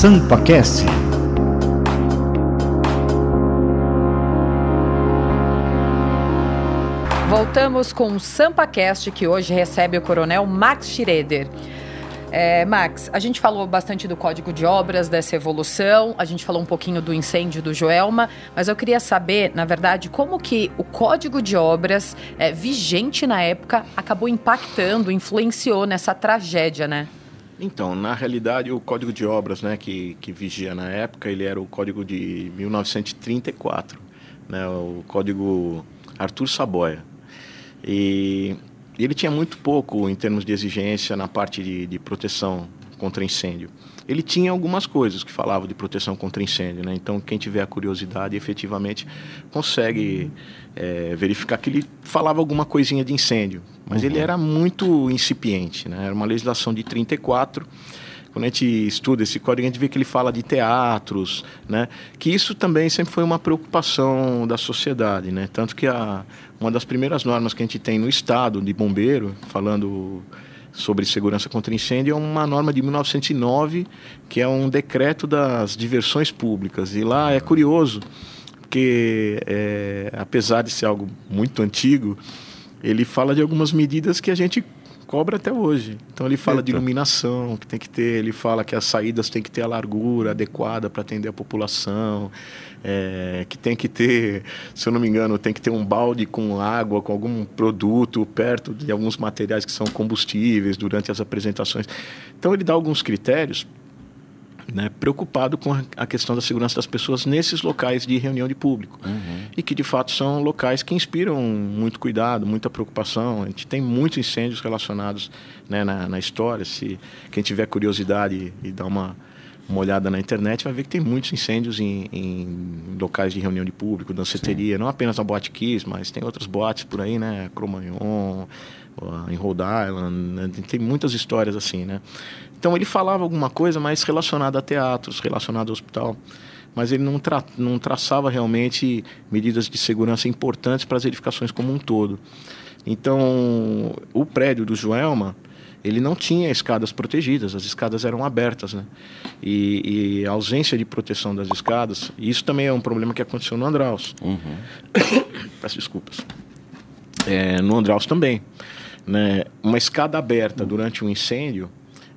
SampaCast. Voltamos com o SampaCast, que hoje recebe o coronel Max Schroeder. É, Max, a gente falou bastante do código de obras, dessa evolução, a gente falou um pouquinho do incêndio do Joelma, mas eu queria saber, na verdade, como que o código de obras é, vigente na época acabou impactando, influenciou nessa tragédia, né? Então, na realidade, o Código de Obras, né, que, que vigia na época, ele era o Código de 1934, né, o Código Arthur Saboia. E ele tinha muito pouco em termos de exigência na parte de, de proteção contra incêndio. Ele tinha algumas coisas que falavam de proteção contra incêndio, né? Então, quem tiver a curiosidade, efetivamente, consegue é, verificar que ele falava alguma coisinha de incêndio. Mas uhum. ele era muito incipiente, né? Era uma legislação de 34 quando a gente estuda esse código, a gente vê que ele fala de teatros, né? Que isso também sempre foi uma preocupação da sociedade, né? Tanto que a, uma das primeiras normas que a gente tem no estado de bombeiro, falando sobre segurança contra incêndio é uma norma de 1909, que é um decreto das diversões públicas. E lá é curioso, porque é, apesar de ser algo muito antigo, ele fala de algumas medidas que a gente cobra até hoje. Então ele fala Eita. de iluminação que tem que ter, ele fala que as saídas tem que ter a largura adequada para atender a população, é, que tem que ter, se eu não me engano, tem que ter um balde com água, com algum produto perto de alguns materiais que são combustíveis durante as apresentações. Então ele dá alguns critérios né, preocupado com a questão da segurança das pessoas nesses locais de reunião de público. Uhum. E que, de fato, são locais que inspiram muito cuidado, muita preocupação. A gente tem muitos incêndios relacionados né, na, na, história. Se quem tiver curiosidade e, e dar uma, uma olhada na internet, vai ver que tem muitos incêndios em, em locais de reunião de público, danceteria. Sim. Não apenas a Boate Kiss, mas tem outras boates por aí, né? Cromagnon, em Rhode Island. Né? Tem muitas histórias assim, né? Então ele falava alguma coisa mais relacionada a teatros, relacionada ao hospital, mas ele não, tra não traçava realmente medidas de segurança importantes para as edificações como um todo. Então, o prédio do Joelma, ele não tinha escadas protegidas, as escadas eram abertas, né? E, e a ausência de proteção das escadas, isso também é um problema que aconteceu no Andraus. Uhum. Peço desculpas. É, no Andraus também. Né? Uma escada aberta durante um incêndio,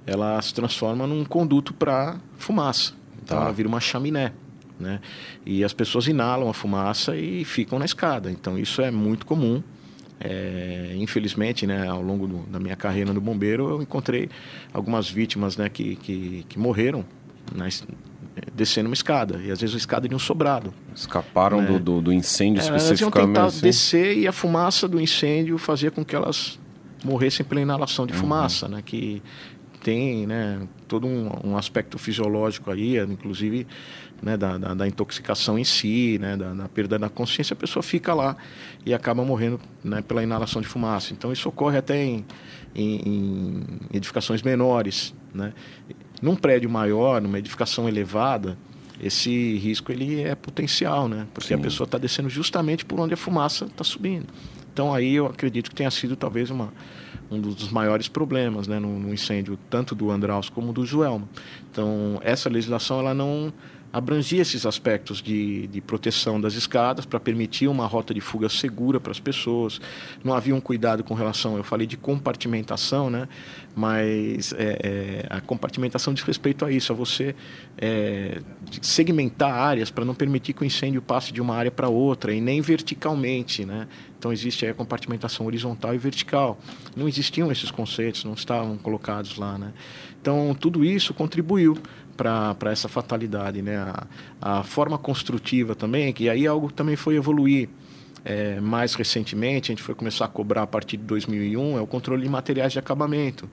ela se transforma num conduto para fumaça. Então tá. ela vira uma chaminé. Né? E as pessoas inalam a fumaça e ficam na escada. Então isso é muito comum. É, infelizmente, né, ao longo do, da minha carreira no bombeiro, eu encontrei algumas vítimas né, que, que, que morreram na, descendo uma escada. E às vezes uma escada de um sobrado. Escaparam né? do, do, do, incêndio é, especificamente? Elas iam tentar assim? descer e a fumaça do incêndio fazia com que elas morressem pela inalação de uhum. fumaça, né? Que tem né, todo um, um, aspecto fisiológico aí, inclusive né, da, da, da, intoxicação em si, né, da, da, perda da consciência, a pessoa fica lá e acaba morrendo né, pela inalação de fumaça. Então isso ocorre até em, em, em edificações menores. Né? Num prédio maior, numa edificação elevada, esse risco ele é potencial, né? porque Sim. a pessoa está descendo justamente por onde a fumaça está subindo. Então aí eu acredito que tenha sido talvez uma um dos maiores problemas né, no, no, incêndio, tanto do Andraus como do Joelma. Então, essa legislação ela não abrangia esses aspectos de, de proteção das escadas para permitir uma rota de fuga segura para as pessoas. Não havia um cuidado com relação, eu falei de compartimentação, né? mas é, é, a compartimentação diz respeito a isso, a você é, segmentar áreas para não permitir que o incêndio passe de uma área para outra e nem verticalmente. Né? Então existe a compartimentação horizontal e vertical. Não existiam esses conceitos, não estavam colocados lá. Né? Então tudo isso contribuiu para essa fatalidade. Né? A, a, forma construtiva também, que aí algo também foi evoluir. É, mais recentemente, a gente foi começar a cobrar a partir de 2001, é o controle de materiais de acabamento.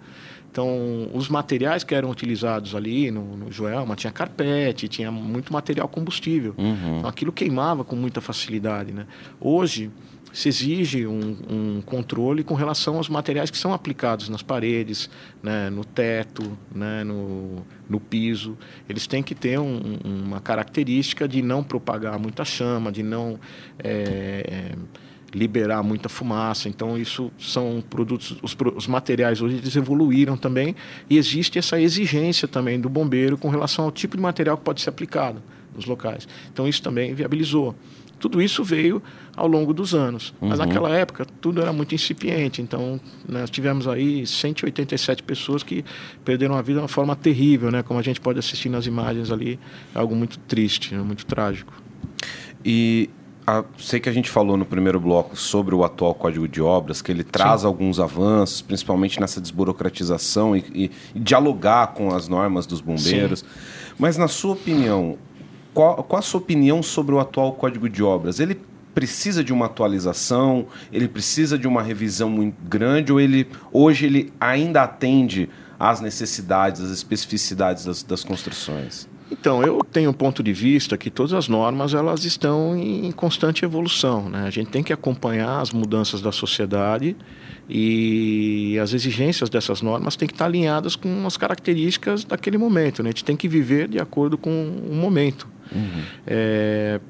Então, os materiais que eram utilizados ali no, no Joelma, tinha carpete, tinha muito material combustível. Uhum. Então, aquilo queimava com muita facilidade. Né? Hoje, se exige um, um, controle com relação aos materiais que são aplicados nas paredes, né, no teto, né, no, no piso. Eles têm que ter um, uma característica de não propagar muita chama, de não é, liberar muita fumaça. Então, isso são produtos, os, os, materiais hoje eles evoluíram também e existe essa exigência também do bombeiro com relação ao tipo de material que pode ser aplicado nos locais. Então, isso também viabilizou. Tudo isso veio ao longo dos anos. Uhum. Mas naquela época tudo era muito incipiente. Então nós tivemos aí 187 pessoas que perderam a vida de uma forma terrível, né? Como a gente pode assistir nas imagens ali, é algo muito triste, né? muito trágico. E a, sei que a gente falou no primeiro bloco sobre o atual Código de Obras, que ele traz Sim. alguns avanços, principalmente nessa desburocratização e, e, e, dialogar com as normas dos bombeiros. Sim. Mas, na sua opinião, qual, qual a sua opinião sobre o atual Código de Obras? Ele precisa de uma atualização? Ele precisa de uma revisão muito grande? Ou ele hoje ele ainda atende às necessidades, às especificidades das, das construções? Então, eu tenho um ponto de vista que todas as normas elas estão em constante evolução. Né? A gente tem que acompanhar as mudanças da sociedade e as exigências dessas normas têm que estar alinhadas com as características daquele momento. Né? A gente tem que viver de acordo com o momento. Uhum. É,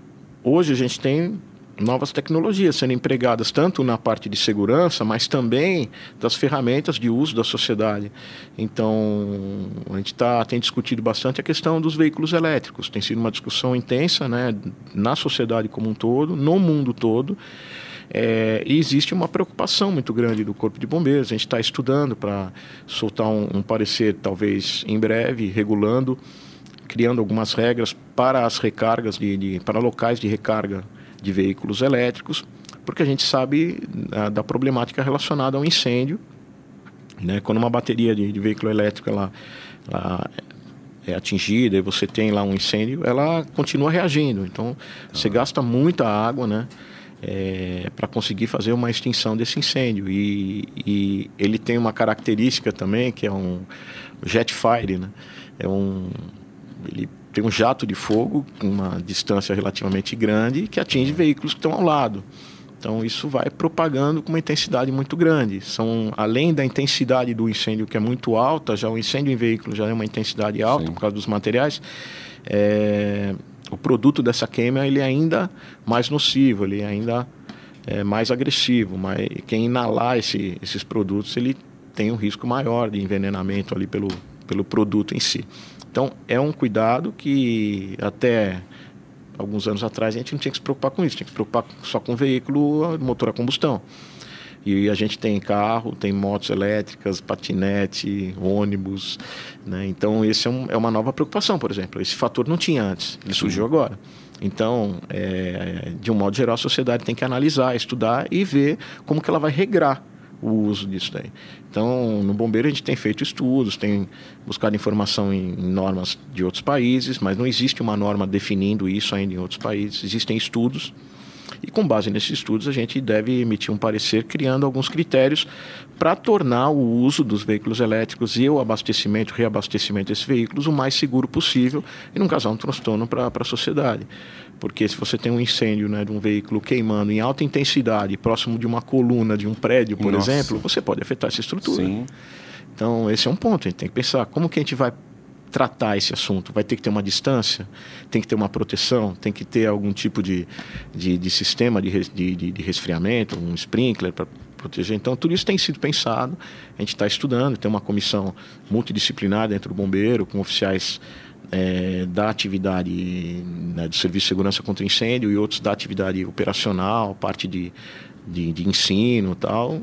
hoje a gente tem novas tecnologias sendo empregadas tanto na parte de segurança, mas também das ferramentas de uso da sociedade. Então, a gente tá, tem discutido bastante a questão dos veículos elétricos. Tem sido uma discussão intensa né, na sociedade como um todo, no mundo todo. É, e existe uma preocupação muito grande do Corpo de Bombeiros. A gente está estudando para soltar um, um parecer, talvez em breve, regulando, criando algumas regras para as recargas, de, de para locais de recarga de veículos elétricos, porque a gente sabe da, da problemática relacionada ao incêndio. Né? Quando uma bateria de, de veículo elétrico ela, ela é atingida e você tem lá um incêndio, ela continua reagindo. Então, você gasta muita água, né? É, para conseguir fazer uma extinção desse incêndio. E, e, ele tem uma característica também, que é um jet fire, né? É um, ele tem um jato de fogo com uma distância relativamente grande que atinge veículos que estão ao lado. Então isso vai propagando com uma intensidade muito grande. São além da intensidade do incêndio que é muito alta, já o incêndio em veículo já é uma intensidade alta Sim. por causa dos materiais. É, o produto dessa queima ele é ainda mais nocivo, ele é ainda é mais agressivo. Mas quem inalar esse, esses produtos ele tem um risco maior de envenenamento ali pelo pelo produto em si. Então, é um cuidado que até alguns anos atrás a gente não tinha que se preocupar com isso, tinha que se preocupar só com veículo motor a combustão. E a gente tem carro, tem motos elétricas, patinete, ônibus. Né? Então, esse é, um, é, uma nova preocupação, por exemplo. Esse fator não tinha antes, ele surgiu agora. Então, é, de um modo geral, a sociedade tem que analisar, estudar e ver como que ela vai regrar o uso disso daí. Então, no Bombeiro a gente tem feito estudos, tem buscado informação em, em, normas de outros países, mas não existe uma norma definindo isso ainda em outros países. Existem estudos e com base nesses estudos a gente deve emitir um parecer criando alguns critérios para tornar o uso dos veículos elétricos e o abastecimento, reabastecimento desses veículos o mais seguro possível e não causar um transtorno para a sociedade. Porque se você tem um incêndio né, de um veículo queimando em alta intensidade, próximo de uma coluna de um prédio, por Nossa. exemplo, você pode afetar essa estrutura. Sim. Então, esse é um ponto. A gente tem que pensar como que a gente vai tratar esse assunto. Vai ter que ter uma distância, tem que ter uma proteção, tem que ter algum tipo de, de, de sistema de, de, de resfriamento, um sprinkler para proteger. Então, tudo isso tem sido pensado, a gente está estudando, tem uma comissão multidisciplinar dentro do bombeiro, com oficiais é, da atividade né, do Serviço de Segurança contra Incêndio e outros da atividade operacional, parte de, de, de ensino tal,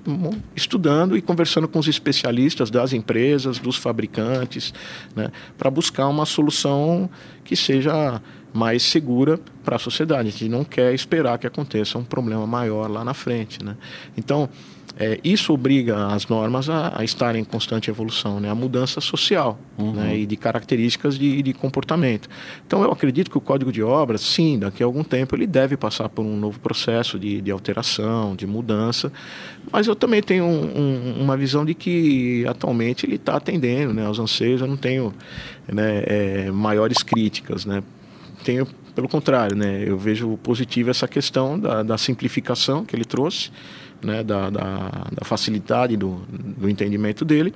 estudando e conversando com os especialistas das empresas, dos fabricantes, né, para buscar uma solução que seja mais segura para a sociedade. A gente não quer esperar que aconteça um problema maior lá na frente. Né? Então, é, isso obriga as normas a, a estarem em constante evolução, né? a mudança social uhum. né? e de características de, de, comportamento. Então, eu acredito que o Código de Obras, sim, daqui a algum tempo ele deve passar por um novo processo de, de alteração, de mudança, mas eu também tenho um, um, uma visão de que atualmente ele está atendendo né, aos anseios, eu não tenho né, é, maiores críticas. Né? Tenho pelo contrário, né, eu vejo positivo essa questão da, da simplificação que ele trouxe, né, da, da, da facilidade do, do entendimento dele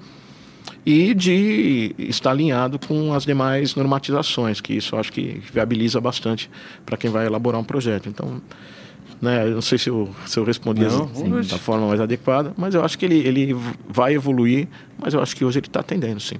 e de estar alinhado com as demais normatizações, que isso eu acho que viabiliza bastante para quem vai elaborar um projeto. Então, Né? Eu não sei se eu, se eu respondi não, assim, da forma mais adequada, mas eu acho que ele, ele vai evoluir, mas eu acho que hoje ele está atendendo, sim.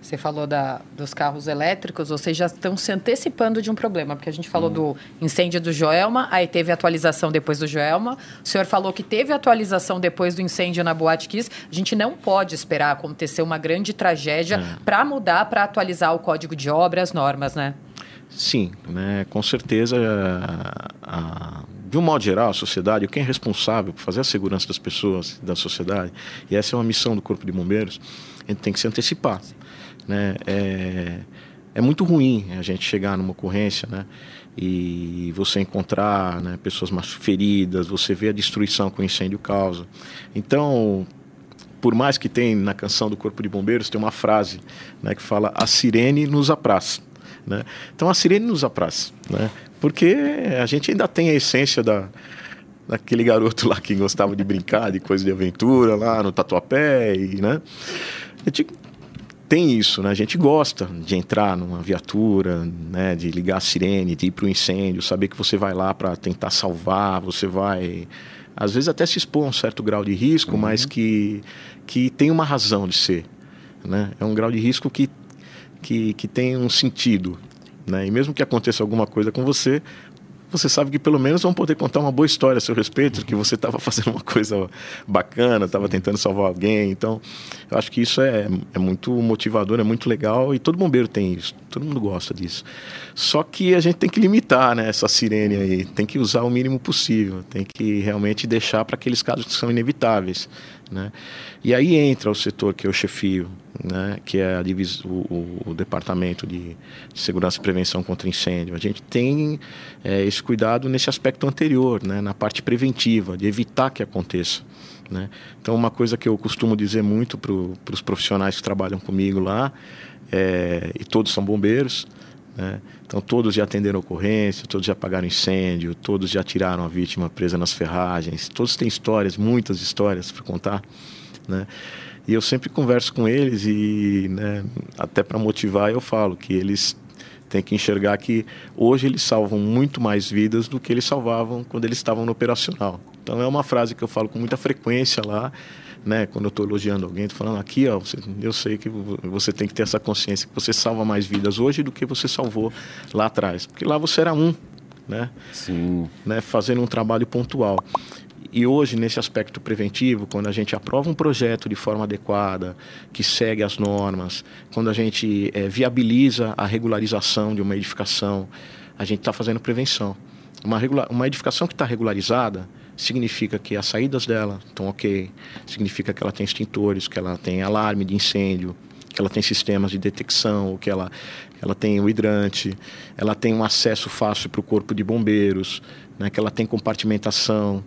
Você falou da, dos carros elétricos, vocês já estão se antecipando de um problema, porque a gente falou hum. do incêndio do Joelma, aí teve atualização depois do Joelma. O senhor falou que teve atualização depois do incêndio na Boate Kiss. A gente não pode esperar acontecer uma grande tragédia é. para mudar, para atualizar o código de obra, as normas, né? Sim, né, com certeza, a, a, de um modo geral, a sociedade, quem é responsável por fazer a segurança das pessoas, da sociedade, e essa é uma missão do Corpo de Bombeiros, a gente tem que se antecipar. Né? É, é muito ruim a gente chegar numa ocorrência né? e você encontrar né, pessoas mais feridas, você vê a destruição que o incêndio causa. Então, por mais que tem na canção do Corpo de Bombeiros, tem uma frase né, que fala a sirene nos apraz. Né? Então a sirene nos apraz, né? porque a gente ainda tem a essência da, daquele garoto lá que gostava de brincar, de coisa de aventura lá no Tatuapé, e, né? A gente tem isso, né? A gente gosta de entrar numa viatura, né? De ligar a sirene, de ir para o incêndio, saber que você vai lá para tentar salvar, você vai às vezes até se expor a um certo grau de risco, uhum. mas que, que tem uma razão de ser. Né? É um grau de risco que que, que tem um sentido. Né? E mesmo que aconteça alguma coisa com você, você sabe que pelo menos vão poder contar uma boa história a seu respeito, que você estava fazendo uma coisa bacana, estava tentando salvar alguém. Então, eu acho que isso é, é muito motivador, é muito legal e todo bombeiro tem isso, todo mundo gosta disso. Só que a gente tem que limitar né, essa sirene aí, tem que usar o mínimo possível, tem que realmente deixar para aqueles casos que são inevitáveis. Né? E aí entra o setor que eu chefio, né? que é divis... o, o, Departamento de Segurança e Prevenção contra Incêndio. A gente tem é, esse cuidado nesse aspecto anterior, né? na parte preventiva, de evitar que aconteça. Né? Então, uma coisa que eu costumo dizer muito para os profissionais que trabalham comigo lá, é, e todos são bombeiros, né? Então todos já atenderam ocorrência, todos já apagaram incêndio, todos já tiraram a vítima presa nas ferragens, todos têm histórias, muitas histórias para contar, né? E eu sempre converso com eles e, né, até para motivar, eu falo que eles têm que enxergar que hoje eles salvam muito mais vidas do que eles salvavam quando eles estavam no operacional. Então é uma frase que eu falo com muita frequência lá né? Quando eu estou elogiando alguém, estou falando aqui, ó, você, eu sei que você tem que ter essa consciência que você salva mais vidas hoje do que você salvou lá atrás, porque lá você era um, né? Sim. Né? Fazendo um trabalho pontual. E hoje, nesse aspecto preventivo, quando a gente aprova um projeto de forma adequada, que segue as normas, quando a gente é, viabiliza a regularização de uma edificação, a gente está fazendo prevenção. Uma, uma edificação que está regularizada, significa que as saídas dela estão ok, significa que ela tem extintores, que ela tem alarme de incêndio, que ela tem sistemas de detecção, que ela, ela tem o hidrante, ela tem um acesso fácil para o corpo de bombeiros, né, que ela tem compartimentação,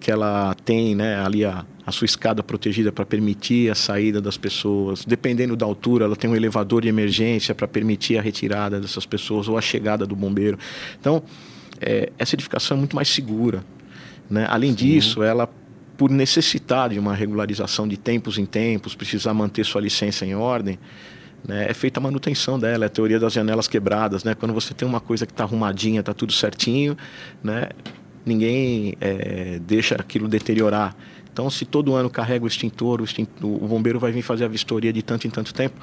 que ela tem né, ali a, a sua escada protegida para permitir a saída das pessoas. Dependendo da altura, ela tem um elevador de emergência para permitir a retirada dessas pessoas ou a chegada do bombeiro. Então, é, essa edificação é muito mais segura. Né? Além Sim. disso, ela, por necessitar de uma regularização de tempos em tempos, precisar manter sua licença em ordem, né? é feita a manutenção dela, é a teoria das janelas quebradas. Né? Quando você tem uma coisa que está arrumadinha, está tudo certinho, né? ninguém é, deixa aquilo deteriorar. Então, se todo ano carrega o extintor, o, extintor, o bombeiro vai vir fazer a vistoria de tanto em tanto tempo,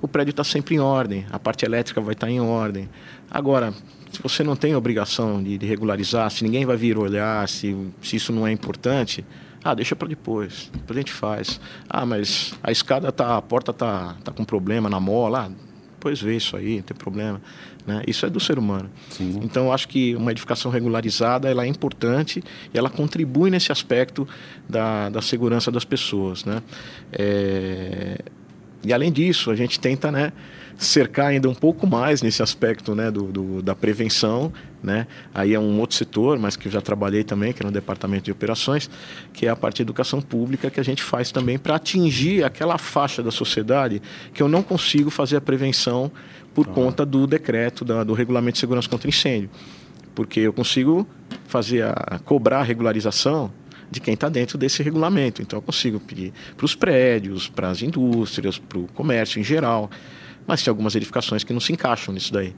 o prédio está sempre em ordem, a parte elétrica vai estar tá em ordem. Agora, se você não tem obrigação de, de, regularizar, se ninguém vai vir olhar, se, se isso não é importante, ah, deixa para depois, depois a gente faz. Ah, mas a escada tá, a porta tá, tá com problema na mola, ah, depois vê isso aí, não tem problema. Né? Isso é do ser humano. Sim. Então, eu acho que uma edificação regularizada ela é importante e ela contribui nesse aspecto da, da segurança das pessoas. Né? É... E além disso, a gente tenta, né? cercar ainda um pouco mais nesse aspecto né, do, do, da prevenção. Né? Aí é um outro setor, mas que eu já trabalhei também, que é no departamento de operações, que é a parte de educação pública que a gente faz também para atingir aquela faixa da sociedade que eu não consigo fazer a prevenção por conta do decreto da, do regulamento de segurança contra incêndio. Porque eu consigo fazer a, cobrar a regularização de quem está dentro desse regulamento. Então eu consigo pedir para os prédios, para as indústrias, para o comércio em geral. Mas tem algumas edificações que não se encaixam nisso daí.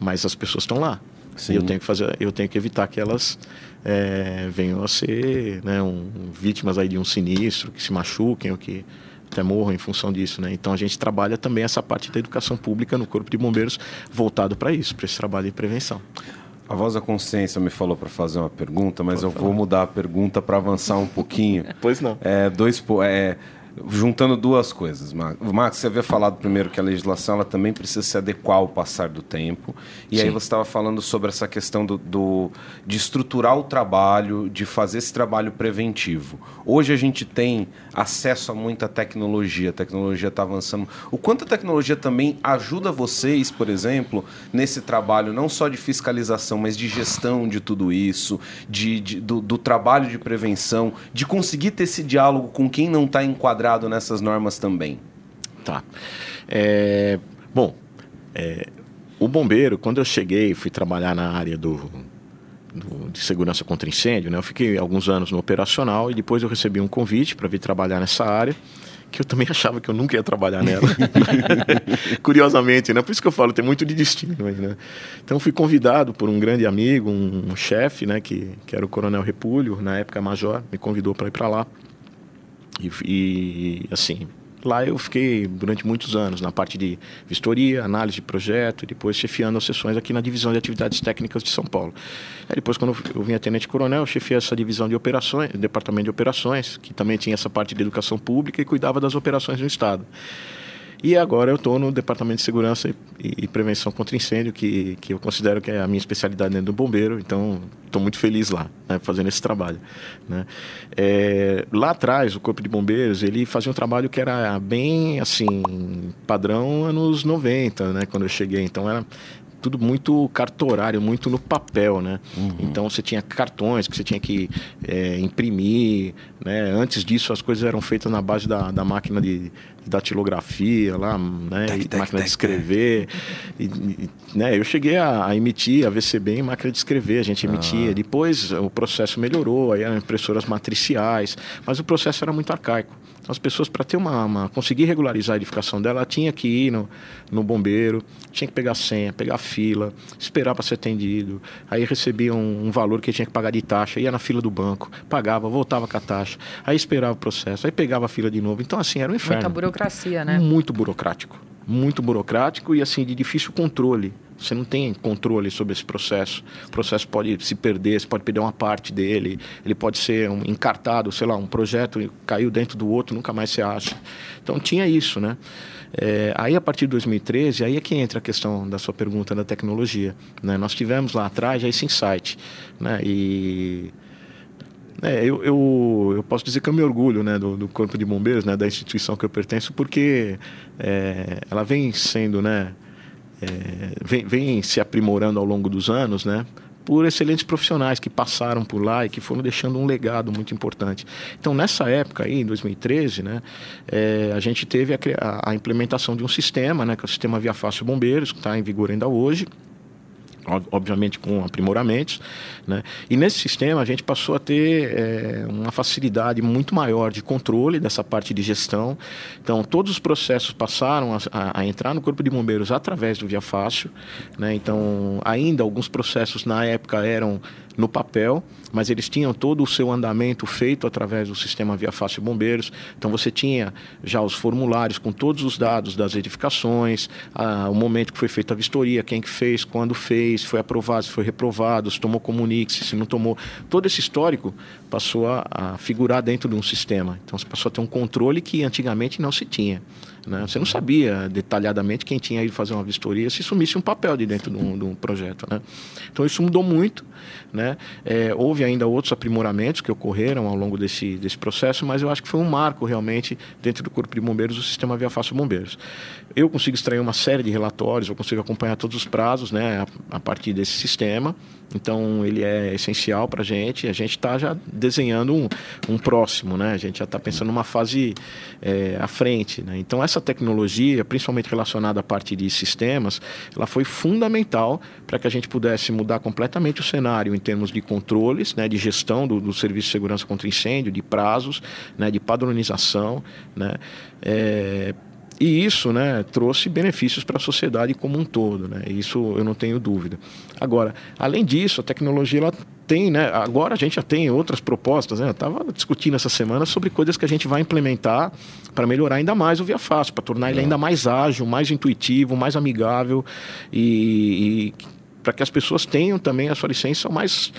Mas as pessoas estão lá. Sim. E eu tenho que fazer, eu tenho que evitar que elas é, venham a ser né, um, vítimas aí de um sinistro, que se machuquem ou que até morram em função disso, né? Então a gente trabalha também essa parte da educação pública no Corpo de Bombeiros voltado para isso, para esse trabalho de prevenção. A voz da consciência me falou para fazer uma pergunta, mas Pode eu falar. vou mudar a pergunta para avançar um pouquinho. pois não. É, dois, é, juntando duas coisas, Max. Max, você havia falado primeiro que a legislação ela também precisa se adequar ao passar do tempo. E Sim. aí você estava falando sobre essa questão do, do, de estruturar o trabalho, de fazer esse trabalho preventivo. Hoje a gente tem acesso a muita tecnologia, a tecnologia está avançando. O quanto a tecnologia também ajuda vocês, por exemplo, nesse trabalho não só de fiscalização, mas de gestão de tudo isso, de, de do, do trabalho de prevenção, de conseguir ter esse diálogo com quem não está enquadrado enquadrado nessas normas também? Tá. É, bom, é, o bombeiro, quando eu cheguei, fui trabalhar na área do, do, de segurança contra incêndio, né? Eu fiquei alguns anos no operacional e depois eu recebi um convite para vir trabalhar nessa área que eu também achava que eu nunca ia trabalhar nela. Curiosamente, né? Por isso que eu falo, tem muito de destino aí, né? Então fui convidado por um grande amigo, um, um chefe, né, que, que era o Coronel Repúlio, na época major, me convidou para ir para lá. E, e, assim, lá eu fiquei durante muitos anos na parte de vistoria, análise de projeto, e depois chefiando as sessões aqui na divisão de atividades técnicas de São Paulo. Aí depois, quando eu vim a tenente coronel, eu chefiei essa divisão de operações, departamento de operações, que também tinha essa parte de educação pública e cuidava das operações no estado. E agora eu estou no Departamento de Segurança e, e, Prevenção contra Incêndio, que, que eu considero que é a minha especialidade dentro do bombeiro, então estou muito feliz lá, né, fazendo esse trabalho. Né. É, lá atrás, o Corpo de Bombeiros, ele fazia um trabalho que era bem, assim, padrão anos 90, né, quando eu cheguei, então era tudo muito cartorário, muito no papel, né? Uhum. Então você tinha cartões que você tinha que é, imprimir, né? Antes disso as coisas eram feitas na base da, da máquina de, de datilografia lá, né? Tec, tec, máquina tec, de escrever. E, e, né? Eu cheguei a, a, emitir a VCB em máquina de escrever, a gente emitia. Ah. Depois o processo melhorou, aí eram impressoras matriciais, mas o processo era muito arcaico. Então, as pessoas, para ter uma, uma, conseguir regularizar a edificação dela, tinha que ir no, no bombeiro, tinha que pegar senha, pegar fila, esperar para ser atendido. Aí recebia um, um, valor que tinha que pagar de taxa, ia na fila do banco, pagava, voltava com a taxa, aí esperava o processo, aí pegava a fila de novo. Então, assim, era um inferno. Muita burocracia, né? Muito burocrático. Muito burocrático e, assim, de difícil controle. Você não tem controle sobre esse processo. O processo pode se perder, você pode perder uma parte dele, ele pode ser um encartado, sei lá, um projeto caiu dentro do outro, nunca mais se acha. Então tinha isso, né? É, aí a partir de 2013, aí é que entra a questão da sua pergunta da tecnologia. Né? Nós tivemos lá atrás já esse insight, né? E é, eu, eu, eu, posso dizer que eu me orgulho né, do, do, Corpo de Bombeiros, né, da instituição que eu pertenço, porque é, ela vem sendo né, é, vem, vem se aprimorando ao longo dos anos, né? por excelentes profissionais que passaram por lá e que foram deixando um legado muito importante. Então, nessa época aí, em 2013, né, é, a gente teve a, a, implementação de um sistema, né, que é o sistema Via Fácil Bombeiros, que está em vigor ainda hoje, obviamente com aprimoramentos, né? E nesse sistema a gente passou a ter é, uma facilidade muito maior de controle dessa parte de gestão. Então todos os processos passaram a, a, a entrar no corpo de bombeiros através do Via Fácil, né? Então ainda alguns processos na época eram no papel, mas eles tinham todo o seu andamento feito através do sistema Via Fácil Bombeiros. Então você tinha já os formulários com todos os dados das edificações, a, o momento que foi feita a vistoria, quem que fez, quando fez, foi aprovado, se foi reprovado, se tomou comunique, se não tomou. Todo esse histórico passou a, a figurar dentro de um sistema. Então você passou a ter um controle que antigamente não se tinha. Né? Você não sabia detalhadamente quem tinha ido fazer uma vistoria se sumisse um papel de dentro de um, de um projeto. Né? Então isso mudou muito. Né? É, houve ainda outros aprimoramentos que ocorreram ao longo desse, desse processo, mas eu acho que foi um marco realmente dentro do Corpo de Bombeiros o sistema Via Fácil Bombeiros. Eu consigo extrair uma série de relatórios, eu consigo acompanhar todos os prazos né, a, a partir desse sistema. Então ele é essencial para a gente. A gente está já desenhando um, um, próximo, né? A gente já está pensando numa fase é, à frente. Né? Então essa tecnologia, principalmente relacionada à parte de sistemas, ela foi fundamental para que a gente pudesse mudar completamente o cenário em termos de controles, né? De gestão do, do serviço de segurança contra incêndio, de prazos, né? De padronização, né? É, E isso né, trouxe benefícios para a sociedade como um todo, né? isso eu não tenho dúvida. Agora, além disso, a tecnologia ela tem, né, agora a gente já tem outras propostas, né? eu estava discutindo essa semana sobre coisas que a gente vai implementar para melhorar ainda mais o Via Fácil, para tornar ele é. ainda mais ágil, mais intuitivo, mais amigável e, e para que as pessoas tenham também a sua licença mais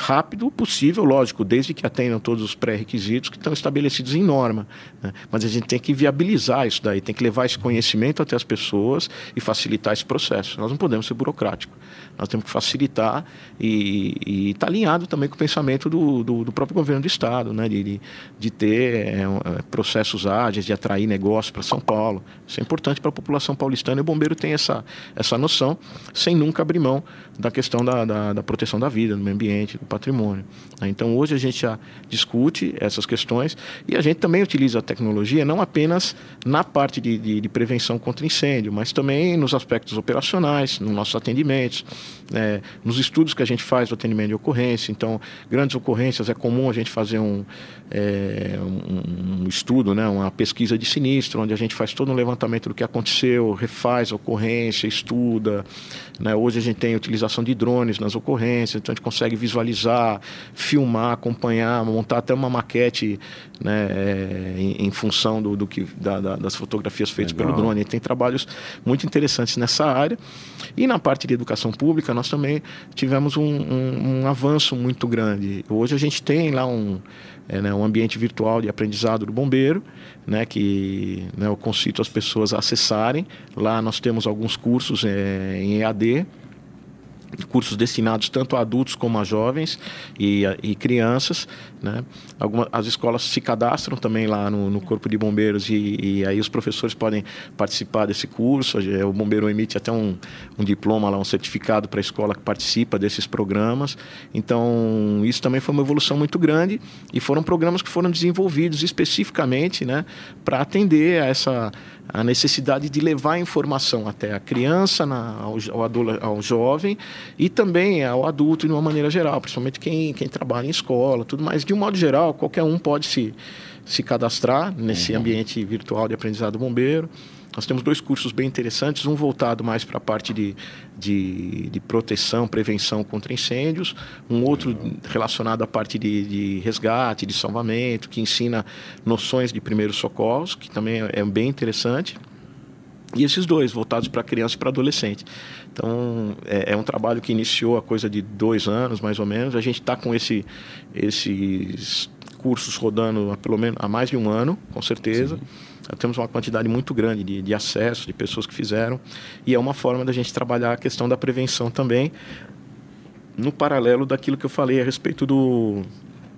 rápido possível, lógico, desde que atendam todos os pré-requisitos que estão estabelecidos em norma. Né? Mas a gente tem que viabilizar isso daí, tem que levar esse conhecimento até as pessoas e facilitar esse processo. Nós não podemos ser burocráticos. Nós temos que facilitar e estar tá alinhado também com o pensamento do, do, do, próprio governo do Estado, né? de, de, de ter é, é processos ágeis, de atrair negócios para São Paulo. Isso é importante para a população paulistana e o bombeiro tem essa, essa noção, sem nunca abrir mão da questão da, da, da proteção da vida, do meio ambiente, do patrimônio. Né? Então, hoje a gente já discute essas questões e a gente também utiliza a tecnologia não apenas na parte de, de, de prevenção contra incêndio, mas também nos aspectos operacionais, nos nossos atendimentos, né? nos estudos que a gente faz do atendimento de ocorrência. Então, grandes ocorrências, é comum a gente fazer um, é, um, um estudo, né? uma pesquisa de sinistro, onde a gente faz todo um levantamento do que aconteceu, refaz a ocorrência, estuda. Né? Hoje a gente tem utilização de drones nas ocorrências, então a gente consegue visualizar, filmar, acompanhar, montar até uma maquete né, é, em, em, função do, do que, da, da, das fotografias feitas Legal. pelo drone. E tem trabalhos muito interessantes nessa área. E na parte de educação pública, nós também tivemos um, um, um avanço muito grande. Hoje a gente tem lá um é, né, um ambiente virtual de aprendizado do bombeiro, né, que né, eu concito as pessoas a acessarem. Lá nós temos alguns cursos é, em EAD, cursos destinados tanto a adultos como a jovens e, e crianças. Né? Algumas, as escolas se cadastram também lá no, no Corpo de Bombeiros e, e, aí os professores podem participar desse curso. O bombeiro emite até um, um diploma, lá, um certificado para a escola que participa desses programas. Então, isso também foi uma evolução muito grande e foram programas que foram desenvolvidos especificamente né, para atender a essa a necessidade de levar a informação até a criança, na, ao, ao, ao jovem e também ao adulto de uma maneira geral, principalmente quem, quem trabalha em escola, tudo mais. De um modo geral, qualquer um pode se, se cadastrar nesse uhum. ambiente virtual de aprendizado bombeiro. Nós temos dois cursos bem interessantes, um voltado mais para a parte de, de, de, proteção, prevenção contra incêndios, um outro relacionado à parte de, de, resgate, de salvamento, que ensina noções de primeiros socorros, que também é, é bem interessante. E esses dois, voltados para criança e para adolescente. Então, é, é, um trabalho que iniciou a coisa de dois anos, mais ou menos. A gente está com esse, esses cursos rodando há, pelo menos, há mais de um ano, com certeza. Sim temos uma quantidade muito grande de, de acesso, de pessoas que fizeram, e é uma forma da gente trabalhar a questão da prevenção também, no paralelo daquilo que eu falei a respeito do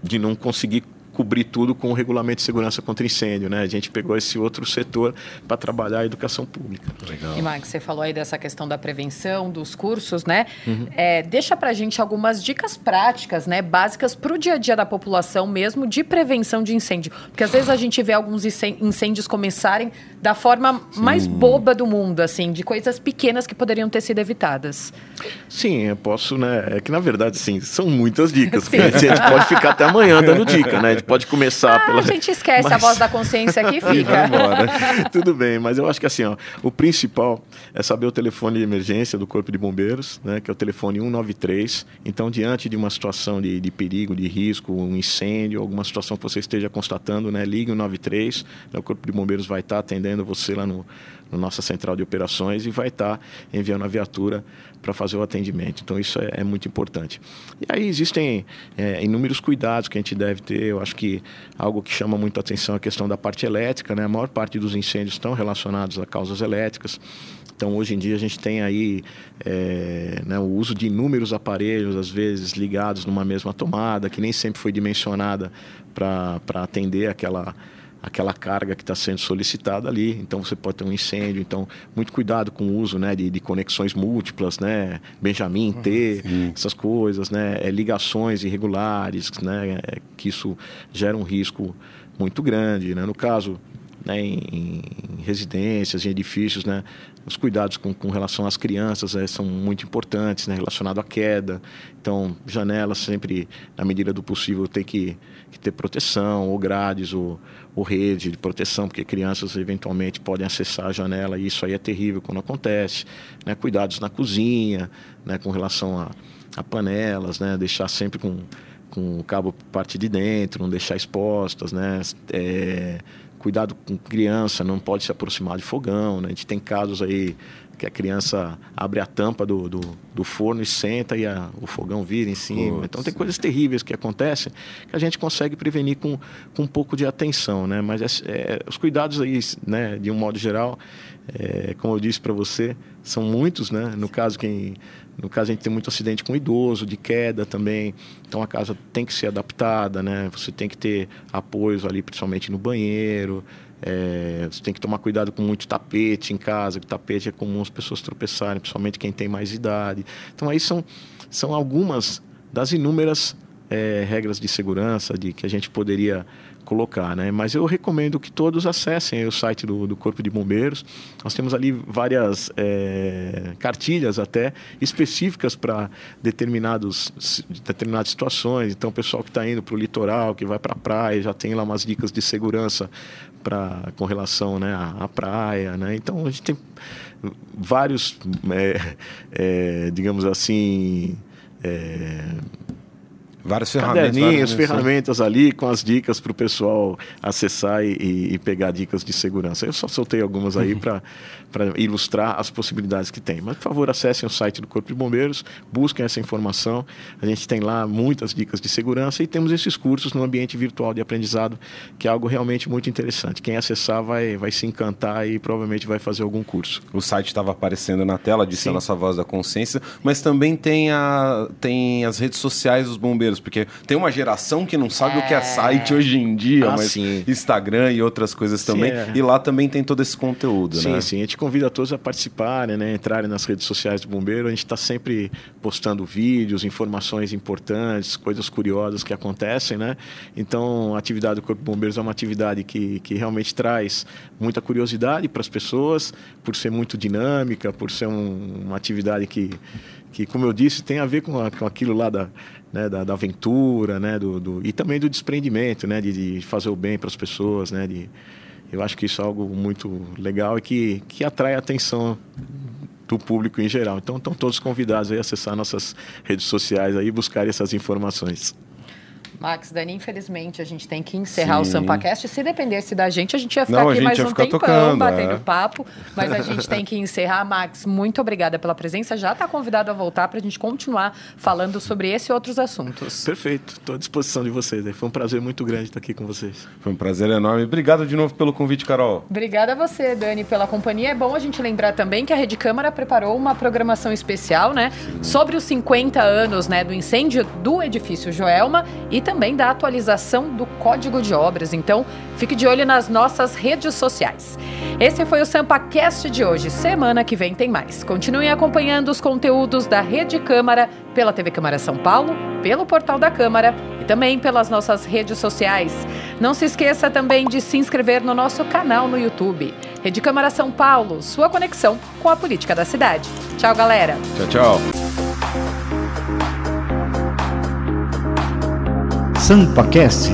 de não conseguir cobrir tudo com o regulamento de segurança contra incêndio, né? A gente pegou esse outro setor para trabalhar a educação pública. Legal. E Max, você falou aí dessa questão da prevenção, dos cursos, né? Uhum. É, deixa para a gente algumas dicas práticas, né? Básicas para o dia a dia da população mesmo de prevenção de incêndio, porque às vezes a gente vê alguns incêndios começarem da forma Sim. mais boba do mundo, assim, de coisas pequenas que poderiam ter sido evitadas. Sim, eu posso, né? É que na verdade, sim, são muitas dicas. a gente pode ficar até amanhã dando dica, né? Pode começar ah, pela. A gente esquece mas... a voz da consciência aqui fica. Tudo bem, mas eu acho que assim, ó, o principal é saber o telefone de emergência do Corpo de Bombeiros, né, que é o telefone 193. Então, diante de uma situação de, de perigo, de risco, um incêndio, alguma situação que você esteja constatando, né, ligue o 193. Né, o Corpo de Bombeiros vai estar atendendo você lá no, na nossa central de operações e vai estar enviando a viatura para fazer o atendimento. Então, isso é, é muito importante. E aí existem é, inúmeros cuidados que a gente deve ter. Eu acho que algo que chama muito a atenção é a questão da parte elétrica. Né? A maior parte dos incêndios estão relacionados a causas elétricas. Então, hoje em dia, a gente tem aí é, né, o uso de inúmeros aparelhos, às vezes ligados numa mesma tomada, que nem sempre foi dimensionada para atender aquela aquela carga que está sendo solicitada ali. Então você pode ter um incêndio. Então, muito cuidado com o uso né, de, de conexões múltiplas, né? Benjamin T, uhum, essas coisas, né? É, ligações irregulares, né? É, que isso gera um risco muito grande. Né? No caso, né, em, em residências, em edifícios, né? Os cuidados com, com relação às crianças é, são muito importantes, né? Relacionado à queda. Então, janelas sempre, na medida do possível, tem que, que ter proteção, ou grades, ou, ou rede de proteção, porque crianças eventualmente podem acessar a janela e isso aí é terrível quando acontece. Né? Cuidados na cozinha, né? com relação a, a panelas, né? deixar sempre com, com o cabo parte de dentro, não deixar expostas, né? É, cuidado com criança, não pode se aproximar de fogão, né? A gente tem casos aí que a criança abre a tampa do, do, do forno e senta e a, o fogão vira em cima. Então tem coisas terríveis que acontecem que a gente consegue prevenir com, com um pouco de atenção, né? Mas é, é, os cuidados aí, né, de um modo geral, é, como eu disse para você, são muitos, né? No caso quem no caso, a gente tem muito acidente com idoso, de queda também. Então, a casa tem que ser adaptada, né? Você tem que ter apoios ali, principalmente no banheiro. É, você tem que tomar cuidado com muito tapete em casa, que tapete é comum as pessoas tropeçarem, principalmente quem tem mais idade. Então, aí são, são algumas das inúmeras é, regras de segurança de que a gente poderia colocar, né? Mas eu recomendo que todos acessem o site do, do Corpo de Bombeiros. Nós temos ali várias é, cartilhas até específicas para determinados determinadas situações. Então, o pessoal que está indo para o litoral, que vai para a praia, já tem lá umas dicas de segurança para com relação, né, à, à praia, né? Então, a gente tem vários, é, é, digamos assim Várias ferramentas. Caderninhos, ferramentas ali com as dicas para o pessoal acessar e, e, pegar dicas de segurança. Eu só soltei algumas aí uhum. para ilustrar as possibilidades que tem. Mas, por favor, acessem o site do Corpo de Bombeiros, busquem essa informação. A gente tem lá muitas dicas de segurança e temos esses cursos no ambiente virtual de aprendizado, que é algo realmente muito interessante. Quem acessar vai, vai se encantar e provavelmente vai fazer algum curso. O site estava aparecendo na tela, disse a nossa voz da consciência, mas também tem, a, tem as redes sociais dos bombeiros brasileiros, porque tem uma geração que não sabe é... o que é site hoje em dia, ah, mas sim. Instagram e outras coisas também. Sim, é. E lá também tem todo esse conteúdo, sim, né? Sim, sim. A gente convida todos a participarem, né? Entrarem nas redes sociais do Bombeiro. A gente está sempre postando vídeos, informações importantes, coisas curiosas que acontecem, né? Então, a atividade do Corpo de Bombeiros é uma atividade que, que realmente traz muita curiosidade para as pessoas, por ser muito dinâmica, por ser um, uma atividade que que, como eu disse, tem a ver com, a, com aquilo lá da, né, da, da, aventura, né, do, do, e também do desprendimento, né, de, de fazer o bem para as pessoas, né, de, eu acho que isso é algo muito legal e que, que atrai a atenção do público em geral. Então, estão todos convidados a acessar nossas redes sociais aí e buscar essas informações. Max, Dani, infelizmente a gente tem que encerrar Sim. o SampaCast. Se dependesse da gente, a gente ia ficar Não, aqui mais um tempão tocando, batendo é. papo. Mas a gente tem que encerrar. Max, muito obrigada pela presença. Já está convidado a voltar para a gente continuar falando sobre esse e outros assuntos. Perfeito. Estou à disposição de vocês. Foi um prazer muito grande estar aqui com vocês. Foi um prazer enorme. Obrigado de novo pelo convite, Carol. Obrigada a você, Dani, pela companhia. É bom a gente lembrar também que a Rede Câmara preparou uma programação especial, né? Sim. Sobre os 50 anos né, do incêndio do edifício Joelma e também também da atualização do Código de Obras. Então, fique de olho nas nossas redes sociais. Esse foi o SampaCast de hoje. Semana que vem tem mais. Continuem acompanhando os conteúdos da Rede Câmara pela TV Câmara São Paulo, pelo portal da Câmara e também pelas nossas redes sociais. Não se esqueça também de se inscrever no nosso canal no YouTube. Rede Câmara São Paulo, sua conexão com a política da cidade. Tchau, galera. Tchau, tchau. SampaCast